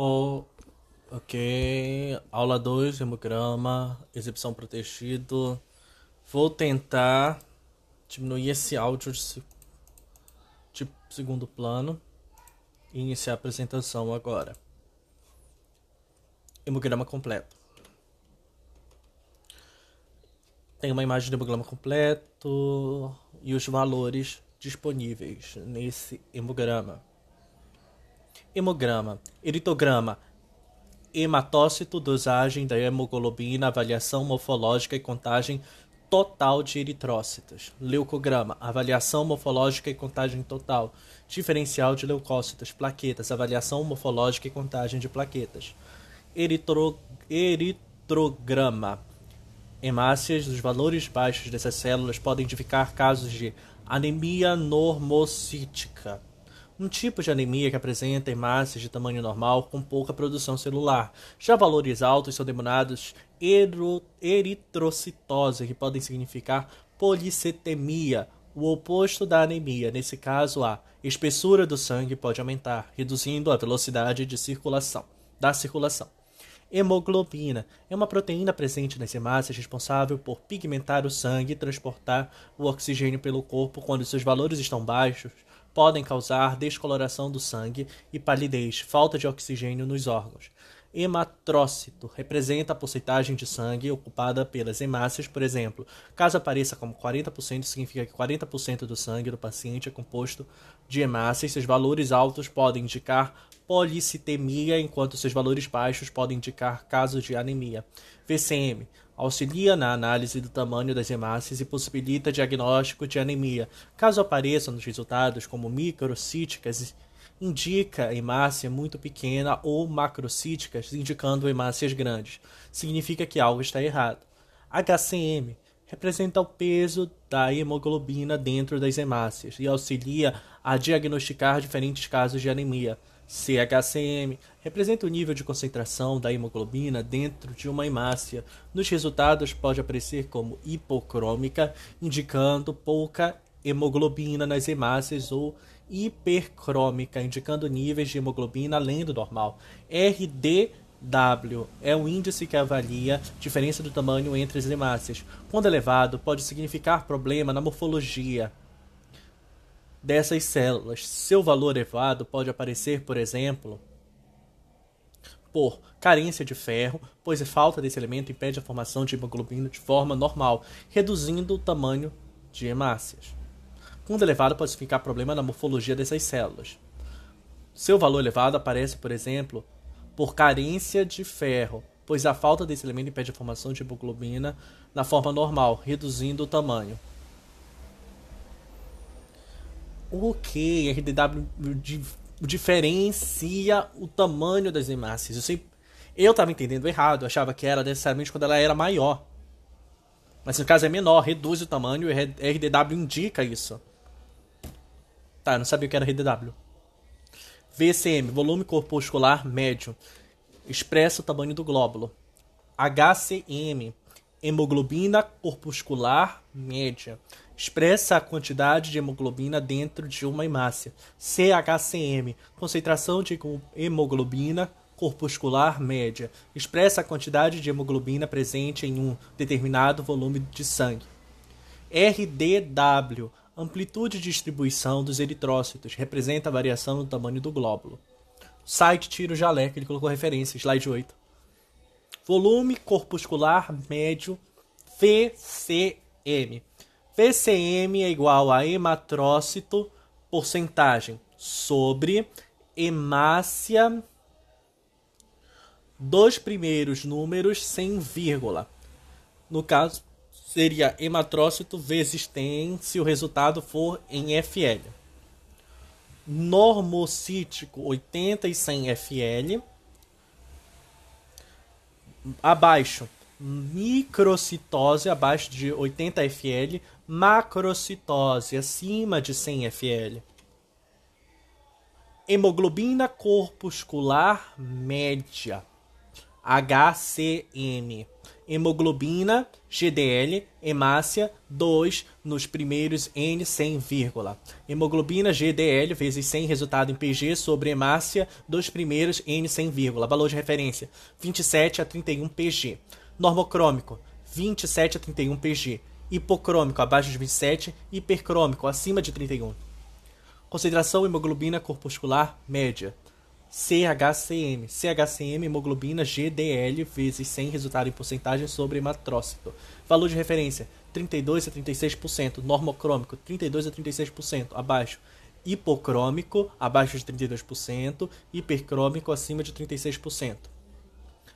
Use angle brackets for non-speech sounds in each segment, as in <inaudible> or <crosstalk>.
Ok. Aula 2, hemograma, exibição protegido. Vou tentar diminuir esse áudio de, de segundo plano e iniciar a apresentação agora. Hemograma completo. Tem uma imagem de hemograma completo e os valores disponíveis nesse hemograma. Hemograma, eritograma, hematócito, dosagem da hemoglobina, avaliação morfológica e contagem total de eritrócitos. Leucograma, avaliação morfológica e contagem total. Diferencial de leucócitos, plaquetas, avaliação morfológica e contagem de plaquetas. Eritro, eritrograma, hemácias, os valores baixos dessas células podem indicar casos de anemia normocítica um tipo de anemia que apresenta hemácias de tamanho normal com pouca produção celular. Já valores altos são denominados eritrocitose, que podem significar policetemia, o oposto da anemia. Nesse caso, a espessura do sangue pode aumentar, reduzindo a velocidade de circulação, da circulação. Hemoglobina é uma proteína presente nas hemácias responsável por pigmentar o sangue e transportar o oxigênio pelo corpo quando seus valores estão baixos podem causar descoloração do sangue e palidez, falta de oxigênio nos órgãos. Hematrócito representa a porcentagem de sangue ocupada pelas hemácias, por exemplo. Caso apareça como 40%, significa que 40% do sangue do paciente é composto de hemácias. Seus valores altos podem indicar policitemia, enquanto seus valores baixos podem indicar casos de anemia. VCM auxilia na análise do tamanho das hemácias e possibilita diagnóstico de anemia. Caso apareçam nos resultados como microcíticas, indica hemácia muito pequena ou macrocíticas, indicando hemácias grandes. Significa que algo está errado. HCM representa o peso da hemoglobina dentro das hemácias e auxilia a diagnosticar diferentes casos de anemia. CHCM representa o nível de concentração da hemoglobina dentro de uma hemácia. Nos resultados pode aparecer como hipocrômica, indicando pouca hemoglobina nas hemácias ou hipercrômica, indicando níveis de hemoglobina além do normal. RDW é o índice que avalia diferença do tamanho entre as hemácias. Quando elevado, pode significar problema na morfologia, dessas células. Seu valor elevado pode aparecer, por exemplo, por carência de ferro, pois a falta desse elemento impede a formação de hemoglobina de forma normal, reduzindo o tamanho de hemácias. Quando elevado, pode significar problema na morfologia dessas células. Seu valor elevado aparece, por exemplo, por carência de ferro, pois a falta desse elemento impede a formação de hemoglobina na forma normal, reduzindo o tamanho. O que RDW diferencia o tamanho das hemácias? Eu sei, eu estava entendendo errado, achava que era necessariamente quando ela era maior. Mas no caso é menor, reduz o tamanho e RDW indica isso. Tá, eu não sabia o que era RDW. VCM, volume corpuscular médio, expressa o tamanho do glóbulo. HCM, hemoglobina corpuscular média, expressa a quantidade de hemoglobina dentro de uma hemácia. CHCM, concentração de hemoglobina corpuscular média, expressa a quantidade de hemoglobina presente em um determinado volume de sangue. RDW, amplitude de distribuição dos eritrócitos, representa a variação no tamanho do glóbulo. Site Tiro Jaleco, ele colocou referência, slide 8. Volume corpuscular médio VCM PCM é igual a hematrócito porcentagem sobre hemácia dos primeiros números sem vírgula. No caso, seria hematrócito vezes tem se o resultado for em FL. Normocítico 80 e 100 FL. Abaixo, microcitose abaixo de 80 FL macrocitose acima de 100 FL. Hemoglobina corpuscular média, HCM, Hemoglobina, GDL, hemácia, 2 nos primeiros N 100, vírgula. Hemoglobina, GDL vezes 100, resultado em PG sobre hemácia dos primeiros N 100, vírgula. Valor de referência, 27 a 31 PG. Normocrômico, 27 a 31 PG. Hipocrômico, abaixo de 27. Hipercrômico, acima de 31. Concentração hemoglobina corpuscular média. CHCM. CHCM, hemoglobina GDL vezes 100, resultado em porcentagem sobre hematrócito. Valor de referência, 32 a 36%. Normocrômico, 32 a 36%. Abaixo. Hipocrômico, abaixo de 32%. Hipercrômico, acima de 36%.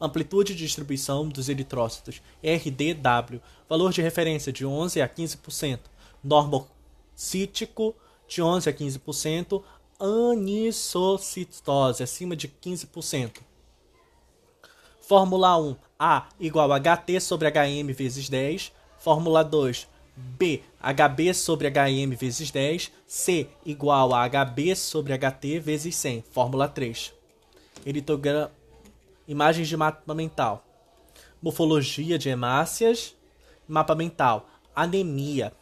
Amplitude de distribuição dos eritrócitos, RDW. Valor de referência, de 11 a 15%. Normocítico, de 11 a 15% anisocitose, acima de 15%. Fórmula 1, A igual a HT sobre HM vezes 10. Fórmula 2, B, HB sobre HM vezes 10. C igual a HB sobre HT vezes 100. Fórmula 3. Eritograma, imagens de mapa mental. Morfologia de hemácias. Mapa mental. Anemia.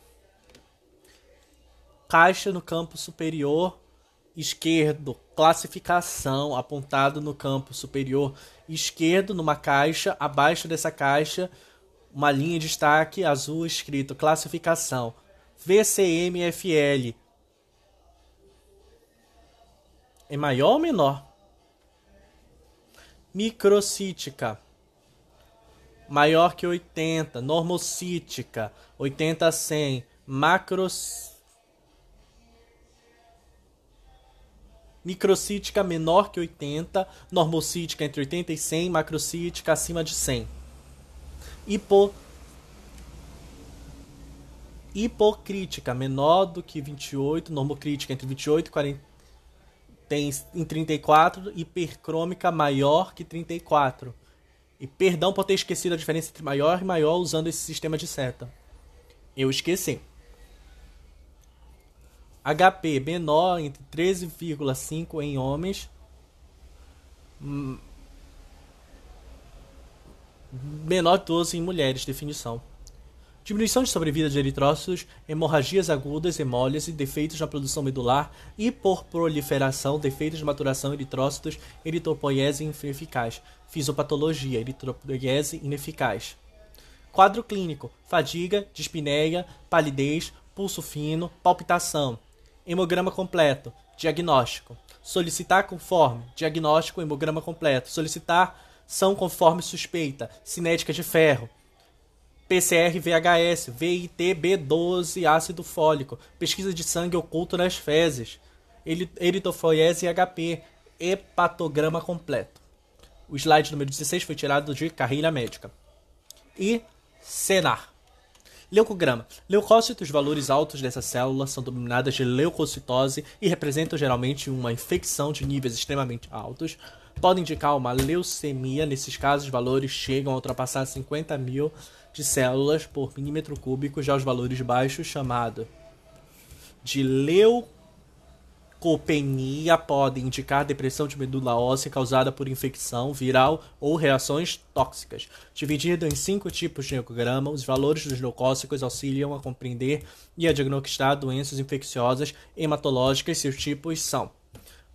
Caixa no campo superior esquerdo, classificação, apontado no campo superior esquerdo, numa caixa, abaixo dessa caixa, uma linha de destaque azul escrito classificação. VCMFL. É maior ou menor? Microcítica. Maior que 80. Normocítica. 80 a 100. Macrocítica microcítica menor que 80, normocítica entre 80 e 100, macrocítica acima de 100. Hipo hipocrítica menor do que 28, normocrítica entre 28 e 40 tem em 34, hipercrômica maior que 34. E perdão por ter esquecido a diferença entre maior e maior usando esse sistema de seta. Eu esqueci. HP menor entre 13,5 em homens, menor que 12 em mulheres. Definição: diminuição de sobrevida de eritrócitos, hemorragias agudas, hemólise, defeitos na produção medular, hiperproliferação, defeitos de maturação, eritrócitos, eritropoiese ineficaz, fisiopatologia, eritropoiese ineficaz. Quadro clínico: fadiga, dispneia, palidez, pulso fino, palpitação. Hemograma completo. Diagnóstico. Solicitar conforme. Diagnóstico, hemograma completo. Solicitar são conforme suspeita. Cinética de ferro. PCR VHS, VIT B12, ácido fólico. Pesquisa de sangue oculto nas fezes. Eritofoiese HP. Hepatograma completo. O slide número 16 foi tirado de Carreira Médica. E Senar. Leucograma. Leucócitos, valores altos dessa célula, são denominadas de leucocitose e representam geralmente uma infecção de níveis extremamente altos. Podem indicar uma leucemia, nesses casos, os valores chegam a ultrapassar 50 mil de células por milímetro cúbico, já os valores baixos, chamado de Leucopenia pode indicar depressão de medula óssea causada por infecção viral ou reações tóxicas. Dividido em cinco tipos de leucograma, os valores dos leucócitos auxiliam a compreender e a diagnosticar doenças infecciosas hematológicas. Seus tipos são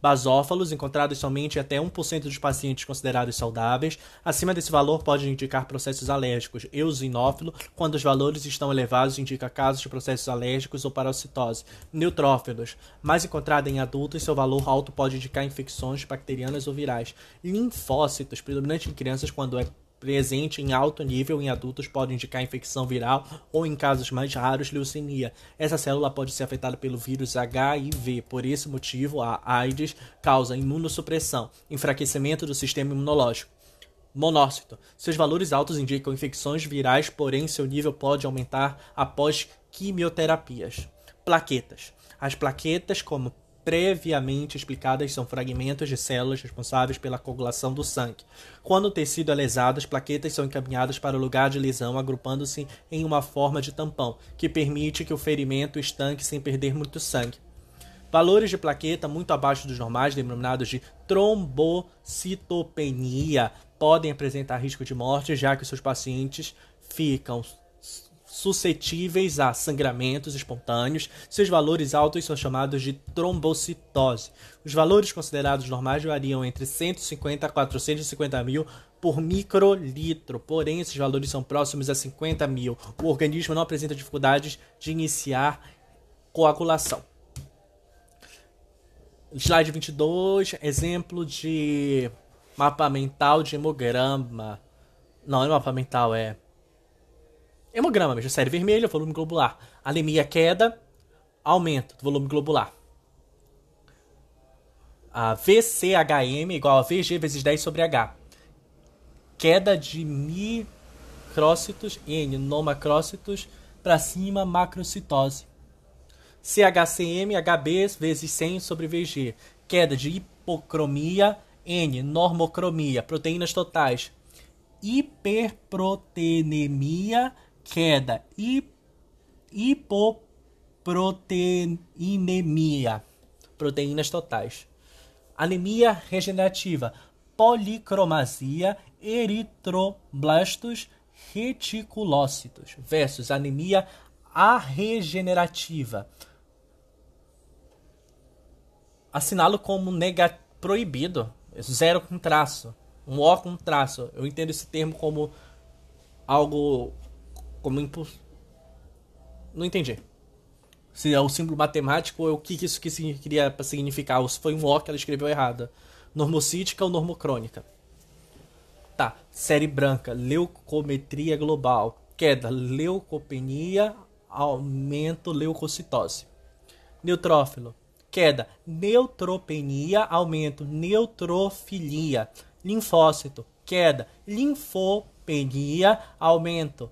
basófalos, encontrados somente até 1% dos pacientes considerados saudáveis. Acima desse valor pode indicar processos alérgicos. Eosinófilo, quando os valores estão elevados, indica casos de processos alérgicos ou parasitose. Neutrófilos, mais encontrado em adultos, seu valor alto pode indicar infecções bacterianas ou virais. Linfócitos, predominante em crianças quando é presente em alto nível em adultos pode indicar infecção viral ou, em casos mais raros, leucemia. Essa célula pode ser afetada pelo vírus HIV. Por esse motivo, a AIDS causa imunossupressão, enfraquecimento do sistema imunológico. Monócito. Seus valores altos indicam infecções virais, porém seu nível pode aumentar após quimioterapias. Plaquetas. As plaquetas, como previamente explicadas são fragmentos de células responsáveis pela coagulação do sangue. Quando o tecido é lesado, as plaquetas são encaminhadas para o lugar de lesão, agrupando-se em uma forma de tampão, que permite que o ferimento estanque sem perder muito sangue. Valores de plaqueta muito abaixo dos normais, denominados de trombocitopenia, podem apresentar risco de morte, já que seus pacientes ficam suscetíveis a sangramentos espontâneos. Seus valores altos são chamados de trombocitose. Os valores considerados normais variam entre 150 a 450 mil por microlitro, porém esses valores são próximos a 50 mil. O organismo não apresenta dificuldades de iniciar coagulação. Slide 22, exemplo de mapa mental de hemograma. Não, não é mapa mental, é Hemograma mesmo, série vermelha, volume globular. Anemia, queda, aumento do volume globular. A VCHM igual a VG vezes 10 sobre H. Queda de micrócitos, N, nomacrócitos, para cima, macrocitose. CHCM, HB vezes 100 sobre VG. Queda de hipocromia, N, normocromia, proteínas totais. Hiperproteinemia, queda, hipoproteinemia, proteínas totais, anemia regenerativa, policromasia, eritroblastos reticulócitos versus anemia arregenerativa. Assinalo como nega proibido, zero com traço, um O com traço. Eu entendo esse termo como algo como impu... Não entendi. Se é o símbolo matemático ou o que isso que queria significar. Ou se foi um O que ela escreveu errada. Normocítica ou normocrônica. Tá. Série branca. Leucometria global. Queda. Leucopenia. Aumento leucocitose. Neutrófilo. Queda. Neutropenia. Aumento. Neutrofilia. Linfócito. Queda. Linfopenia. Aumento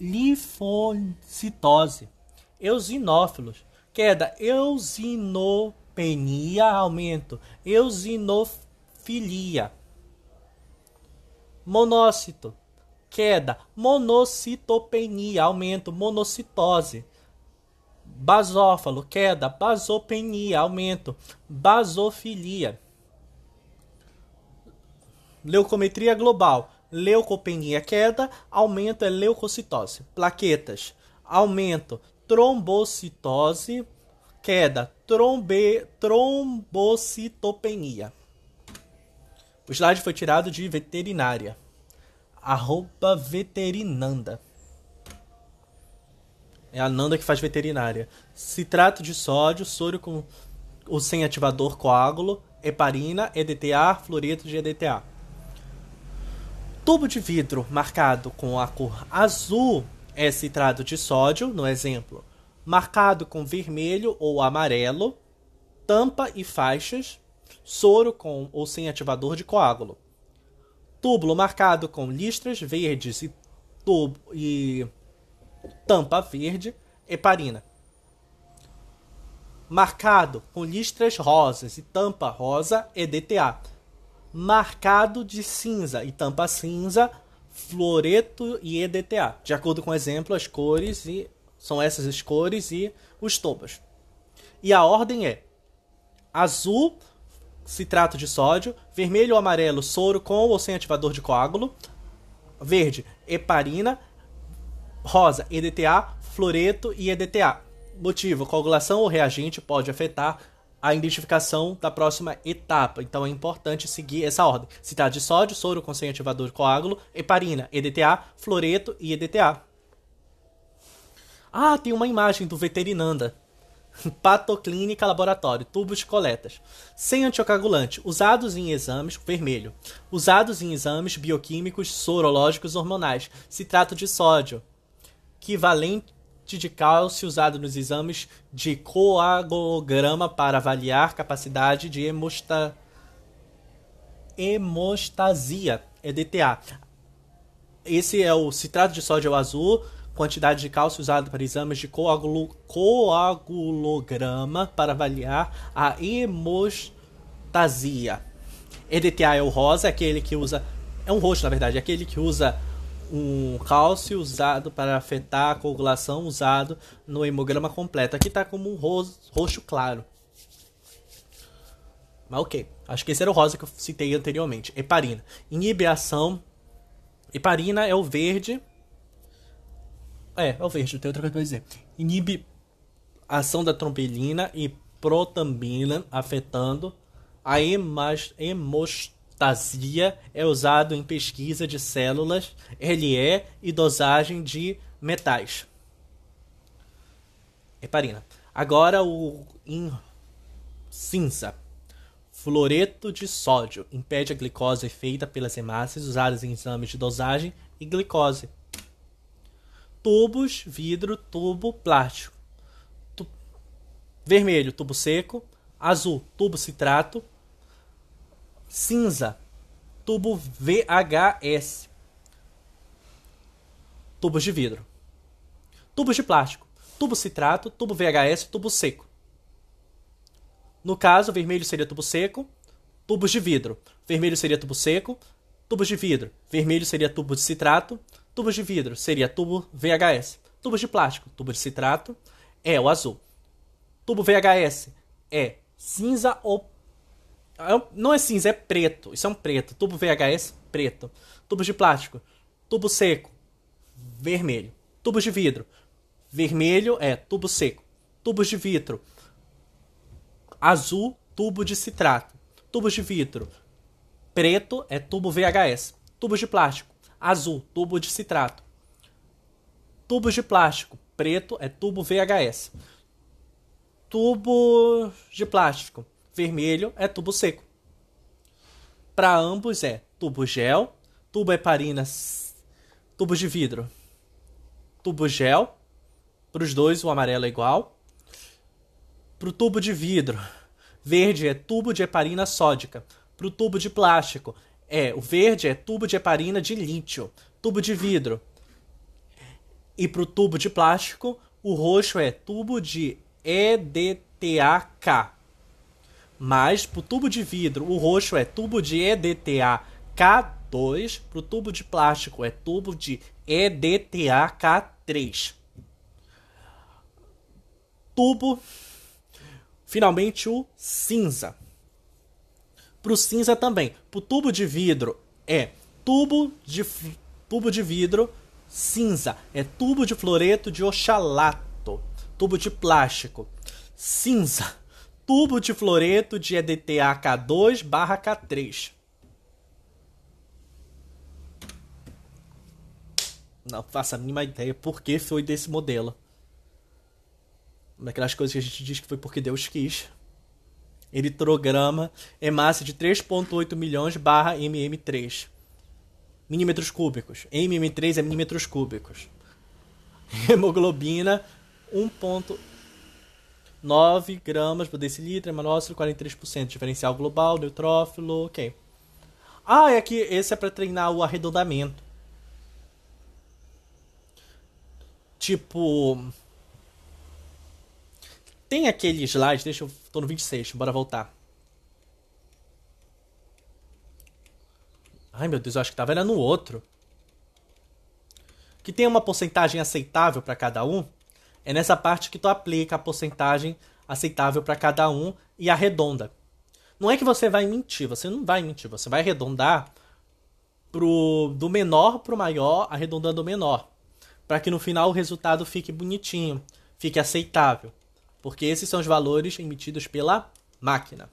linfocitose, eosinófilos, queda, eusinopenia, aumento, eusinofilia, monócito, queda, monocitopenia, aumento, monocitose, basófalo, queda, basopenia, aumento, basofilia, leucometria global, leucopenia queda, aumento é leucocitose. Plaquetas, aumento, trombocitose, queda, trombe, trombocitopenia. O slide foi tirado de veterinária. Arroba veterinanda. É a Nanda que faz veterinária. Citrato de sódio, soro com o sem ativador coágulo, heparina, EDTA, fluoreto de EDTA. Tubo de vidro marcado com a cor azul é citrato de sódio, no exemplo. Marcado com vermelho ou amarelo, tampa e faixas, soro com ou sem ativador de coágulo. Túbulo marcado com listras verdes e, tubo, e tampa verde, heparina. Marcado com listras rosas e tampa rosa, EDTA marcado de cinza e tampa cinza, fluoreto e EDTA. De acordo com o exemplo, as cores e são essas as cores e os tobas. E a ordem é azul, citrato de sódio, vermelho ou amarelo, soro com ou sem ativador de coágulo, verde, heparina, rosa, EDTA, fluoreto e EDTA. Motivo: coagulação ou reagente pode afetar a identificação da próxima etapa. Então é importante seguir essa ordem. Citrato de sódio, soro com sem ativador coágulo, heparina, EDTA, fluoreto e EDTA. Ah, tem uma imagem do veterinanda. <laughs> Patoclínica laboratório, tubos de coletas. Sem anticoagulante, usados em exames, vermelho. Usados em exames bioquímicos, sorológicos, hormonais. Citrato de sódio, equivalente de cálcio usado nos exames de coagulograma para avaliar capacidade de hemosta... hemostasia, EDTA. Esse é o citrato de sódio azul, quantidade de cálcio usado para exames de coagulo... coagulograma para avaliar a hemostasia. EDTA é o rosa, aquele que usa. É um roxo, na verdade, aquele que usa um cálcio usado para afetar a coagulação usado no hemograma completo. Aqui está como um roxo, claro. Mas ok. Acho que esse era o rosa que eu citei anteriormente. Heparina. Inibe a ação. Heparina é o verde. É, é o verde, não tem outra coisa pra dizer. Inibe a ação da trombelina e protambina, afetando a hemostasia. É usado em pesquisa de células, LE e dosagem de metais. Heparina. Agora o cinza. Fluoreto de sódio impede a glicose feita pelas hemácias usadas em exames de dosagem e glicose. Tubos, vidro, tubo, plástico. Tu... Vermelho, tubo seco. Azul, tubo citrato. Cinza, tubo VHS. Tubos de vidro. Tubos de plástico. Tubo citrato, tubo VHS, tubo seco. No caso, vermelho seria tubo seco, tubos de vidro. Vermelho seria tubo seco, tubos de vidro. Vermelho seria tubo de citrato, tubos de vidro seria tubo VHS. Tubos de plástico, tubo de citrato é o azul. Tubo VHS é cinza ou não é cinza, é preto. Isso é um preto. Tubo VHS, preto. Tubos de plástico, tubo seco, vermelho. Tubos de vidro, vermelho é tubo seco. Tubos de vidro, azul, tubo de citrato. Tubos de vidro, preto é tubo VHS. Tubos de plástico, azul, tubo de citrato. Tubos de plástico, preto é tubo VHS. Tubo de plástico, vermelho é tubo seco. Para ambos é tubo gel, tubo heparina, tubos de vidro, tubo gel. Para os dois o amarelo é igual para o tubo de vidro. Verde é tubo de heparina sódica. Para o tubo de plástico, é o verde é tubo de heparina de lítio. Tubo de vidro. E para o tubo de plástico, o roxo é tubo de EDTAK. Mas para o tubo de vidro, o roxo é tubo de EDTA-K2. Para o tubo de plástico, é tubo de EDTA-K3. Tubo Finalmente o cinza. Para o cinza também. Para o tubo de vidro é tubo de, tubo de vidro cinza. É tubo de fluoreto de oxalato. Tubo de plástico. Cinza. Tubo de fluoreto de EDTA K2 barra K3. Não faço a mínima ideia por que foi desse modelo. Daquelas coisas que a gente diz que foi porque Deus quis. Eritrograma é massa de 3.8 milhões barra mm3. Milímetros cúbicos. mm3 é milímetros cúbicos. <laughs> Hemoglobina 1.9 gramas por decilitro, hemanócito 43%. Diferencial global, neutrófilo, ok. Ah, é que esse é para treinar o arredondamento. Tipo, tem aquele slide, deixa eu. tô no 26, bora voltar. Ai meu Deus, eu acho que tava era no outro. Que tem uma porcentagem aceitável para cada um. É nessa parte que tu aplica a porcentagem aceitável para cada um e arredonda. Não é que você vai mentir, você não vai mentir, você vai arredondar pro, do menor pro maior, arredondando o menor. Para que no final o resultado fique bonitinho, fique aceitável porque esses são os valores emitidos pela máquina.